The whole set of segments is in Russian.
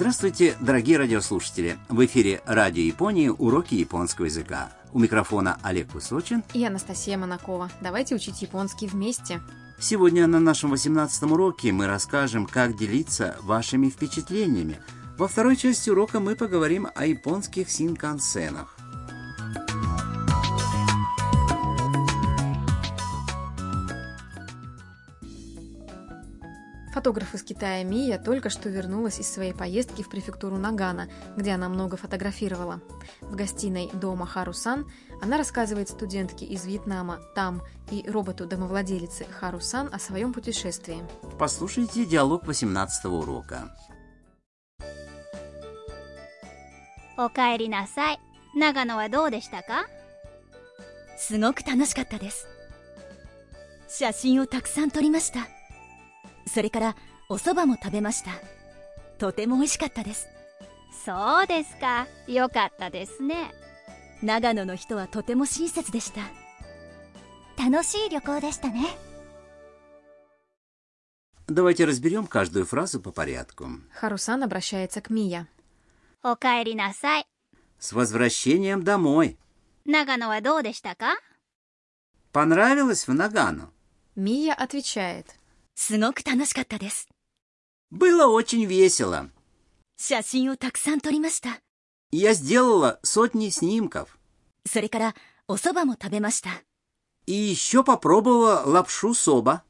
Здравствуйте, дорогие радиослушатели! В эфире Радио Японии уроки японского языка. У микрофона Олег Высочин. И Анастасия Монакова. Давайте учить японский вместе. Сегодня на нашем 18 уроке мы расскажем, как делиться вашими впечатлениями. Во второй части урока мы поговорим о японских синкансенах. Фотограф из Китая Мия только что вернулась из своей поездки в префектуру Нагана, где она много фотографировала. В гостиной дома Харусан она рассказывает студентке из Вьетнама Там и роботу-домовладелице Харусан о своем путешествии. Послушайте диалог 18 урока. おかえりなさい長野はどうでしたかすごく楽しかったです写真をたくさん撮りました それからお蕎麦も食べましたとても美味しかったですそうですかよかったですね長野の人はとても親切でした楽しい旅行でしたね Давайте разберем каждую фразу по порядку. Харусан обращается к Мия. おかえりなさい С возвращением домой. 長野はどうでしたか Понравилось в Нагану? Мия отвечает. すごく楽しかったです Было очень весело. 写真をたくさん撮りました Я сделала сотни снимков. それからお蕎麦も食べました И еще попробовала лапшу соба.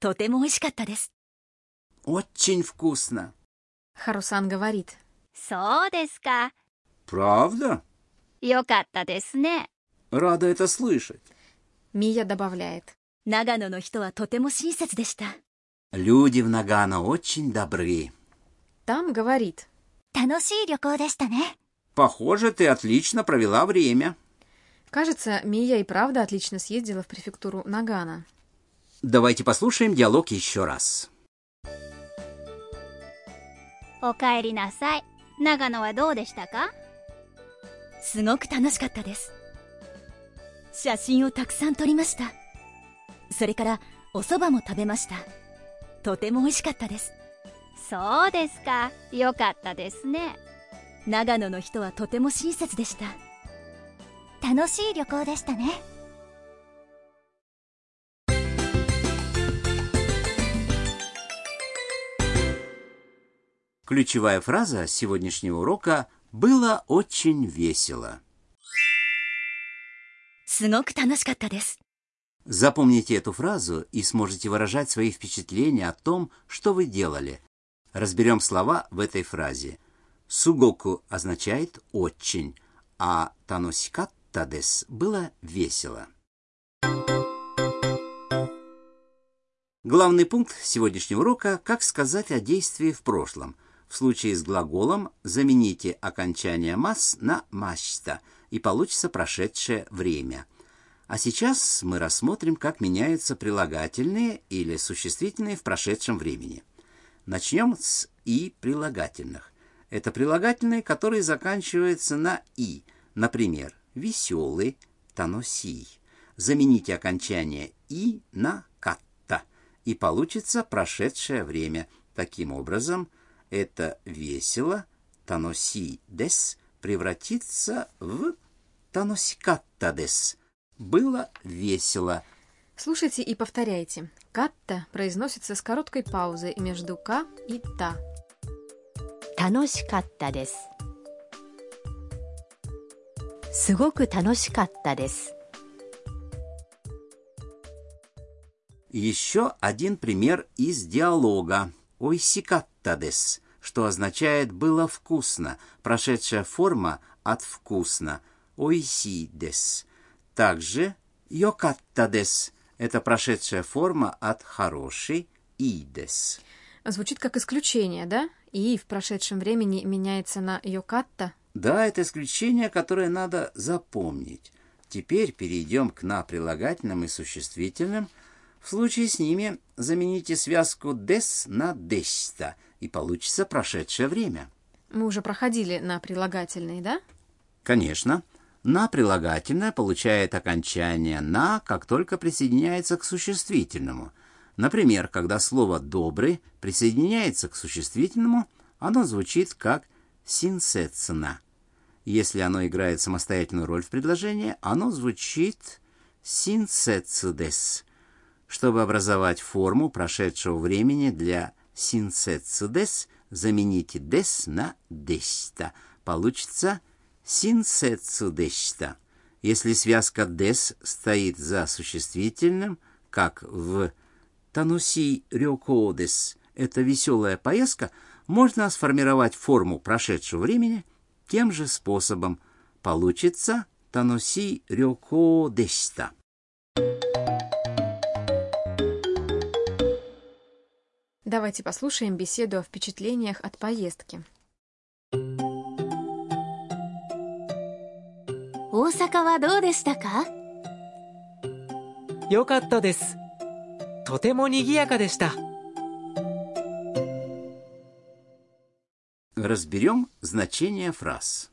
とても美味しかったです Очень вкусно. Харусан говорит. そうですか Правда? よかったですね Рада это слышать. Мия добавляет. 長野の人はとても親切でした Люди в Нагано очень добры. Там говорит. 楽しい旅行でしたね Похоже, ты отлично провела время. Кажется, Мия и правда отлично съездила в префектуру Нагана. Давайте послушаем диалог еще раз. おかえりなさい長野はどうでしたかすごく楽しかったです写真をたくさん撮りました それからお蕎麦も食べましたとても美味しかったですそうですかよかったですね長野の人はとても親切でした楽しい旅行でしたね Ключевая фраза сегодняшнего урока «было очень весело». すごく楽しかったです Запомните эту фразу и сможете выражать свои впечатления о том, что вы делали. Разберем слова в этой фразе. Сугоку означает «очень», а таносикатта дес было весело. Главный пункт сегодняшнего урока – как сказать о действии в прошлом. В случае с глаголом замените окончание «мас» на «мащта» и получится прошедшее время – а сейчас мы рассмотрим, как меняются прилагательные или существительные в прошедшем времени. Начнем с «и» прилагательных. Это прилагательные, которые заканчиваются на «и». Например, «веселый», «таносий». Замените окончание «и» на «катта», и получится прошедшее время. Таким образом, это «весело», «таноси дес» превратится в «таносикатта дес», было весело. Слушайте и повторяйте. «Катта» произносится с короткой паузой между «ка» и «та». «Таношикатта дес». «Сугоку таношикатта дес». Еще один пример из диалога «Ойсикатта дес», что означает «было вкусно», прошедшая форма от «вкусно» «ойси дес». Также йокатта дес – это прошедшая форма от «хороший» идес. Звучит как исключение, да? И в прошедшем времени меняется на йокатта. Да, это исключение, которое надо запомнить. Теперь перейдем к на прилагательным и существительным. В случае с ними замените связку «des» на «десьта», и получится прошедшее время. Мы уже проходили на прилагательные, да? Конечно. На прилагательное получает окончание «на», как только присоединяется к существительному. Например, когда слово «добрый» присоединяется к существительному, оно звучит как синсетсна. Если оно играет самостоятельную роль в предложении, оно звучит синсетсудес. Чтобы образовать форму прошедшего времени для синсетсудес, замените дес на дешта. Получится синсетсудешта. Если связка дес стоит за существительным, как в тануси рёкодес, это веселая поездка, можно сформировать форму прошедшего времени тем же способом. Получится тануси рёкодешта. Давайте послушаем беседу о впечатлениях от поездки. 大阪はどうでしたかよかったですとても賑やかでした Разберем значение фраз.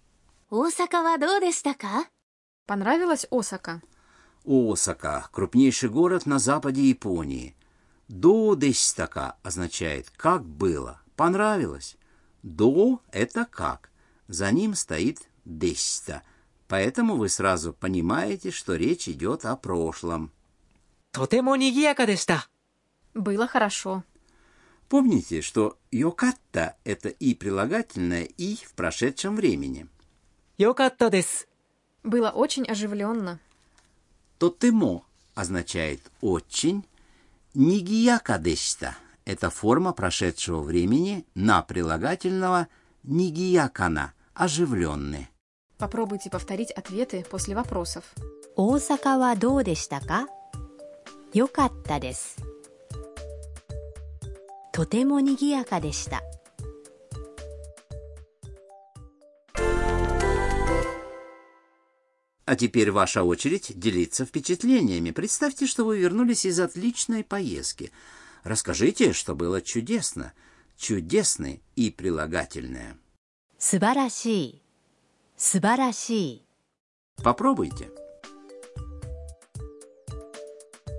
大阪はどうでしたか Понравилась Осака? Осака – крупнейший город на западе Японии. До десятака означает «как было», «понравилось». До – это «как». За ним стоит десята. Поэтому вы сразу понимаете, что речь идет о прошлом. Было хорошо. Помните, что «йокатта» — это и прилагательное, и в прошедшем времени. «Йокатта дес». Было очень оживленно. «Тотемо» означает «очень». «Нигияка дешта» — это форма прошедшего времени на прилагательного «нигиякана» — «оживленный». Попробуйте повторить ответы после вопросов. 大阪はどうでしたか良かったですとても賑やかでした А теперь ваша очередь делиться впечатлениями. Представьте, что вы вернулись из отличной поездки. Расскажите, что было чудесно. Чудесное и прилагательное. 素晴らしい 素晴らしい Попробуйте.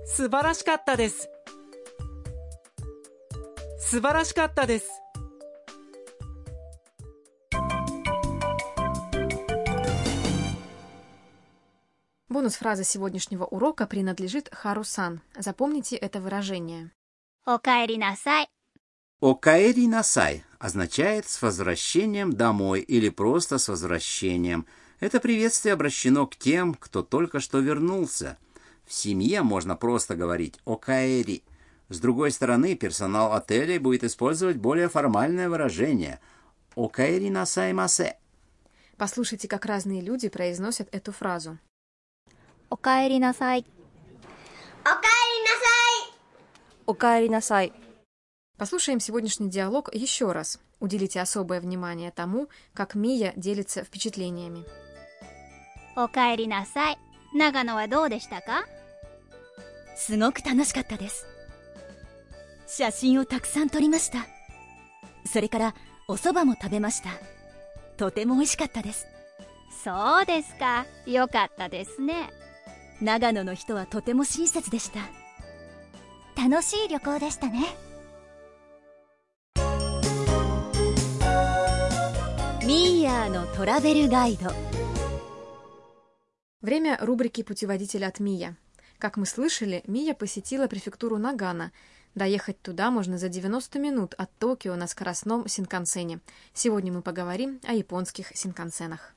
素晴らしかったです素晴らしかったです Бонус фразы сегодняшнего урока принадлежит Харусан. Запомните это выражение. おかえりなさい Окаэри насай означает «с возвращением домой» или просто «с возвращением». Это приветствие обращено к тем, кто только что вернулся. В семье можно просто говорить «окаэри». С другой стороны, персонал отелей будет использовать более формальное выражение «окаэри насай масе». Послушайте, как разные люди произносят эту фразу. «Окаэри насай». «Окаэри насай». «Окаэри насай». Послушаем сегодняшний диалог еще раз. Уделите особое внимание тому, как Мия делится впечатлениями. おかえりなさい長野はどうでしたかすごく楽しかったです写真をたくさん撮りましたそれからお蕎麦も食べましたとても美味しかったですそうですかよかったですね長野の人はとても親切でした楽しい旅行でしたね Мия のトラベルガイド Время рубрики «Путеводитель от Мия». Как мы слышали, Мия посетила префектуру Нагана. Доехать туда можно за 90 минут от Токио на скоростном Синкансене. Сегодня мы поговорим о японских Синкансенах.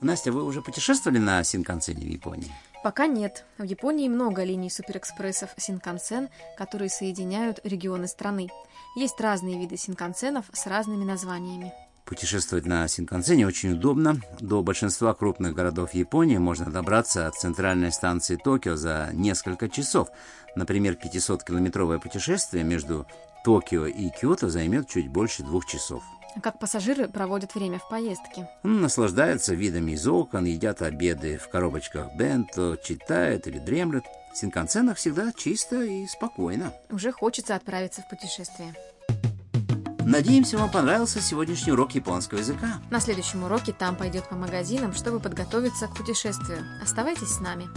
Настя, вы уже путешествовали на Синкансене в Японии? Пока нет. В Японии много линий суперэкспрессов Синкансен, которые соединяют регионы страны. Есть разные виды Синкансенов с разными названиями. Путешествовать на Синкансене очень удобно. До большинства крупных городов Японии можно добраться от центральной станции Токио за несколько часов. Например, 500-километровое путешествие между Токио и Киото займет чуть больше двух часов. Как пассажиры проводят время в поездке? Наслаждаются видами из окон, едят обеды в коробочках бенто, читают или дремлют. В Синкансенах всегда чисто и спокойно. Уже хочется отправиться в путешествие. Надеемся, вам понравился сегодняшний урок японского языка. На следующем уроке там пойдет по магазинам, чтобы подготовиться к путешествию. Оставайтесь с нами.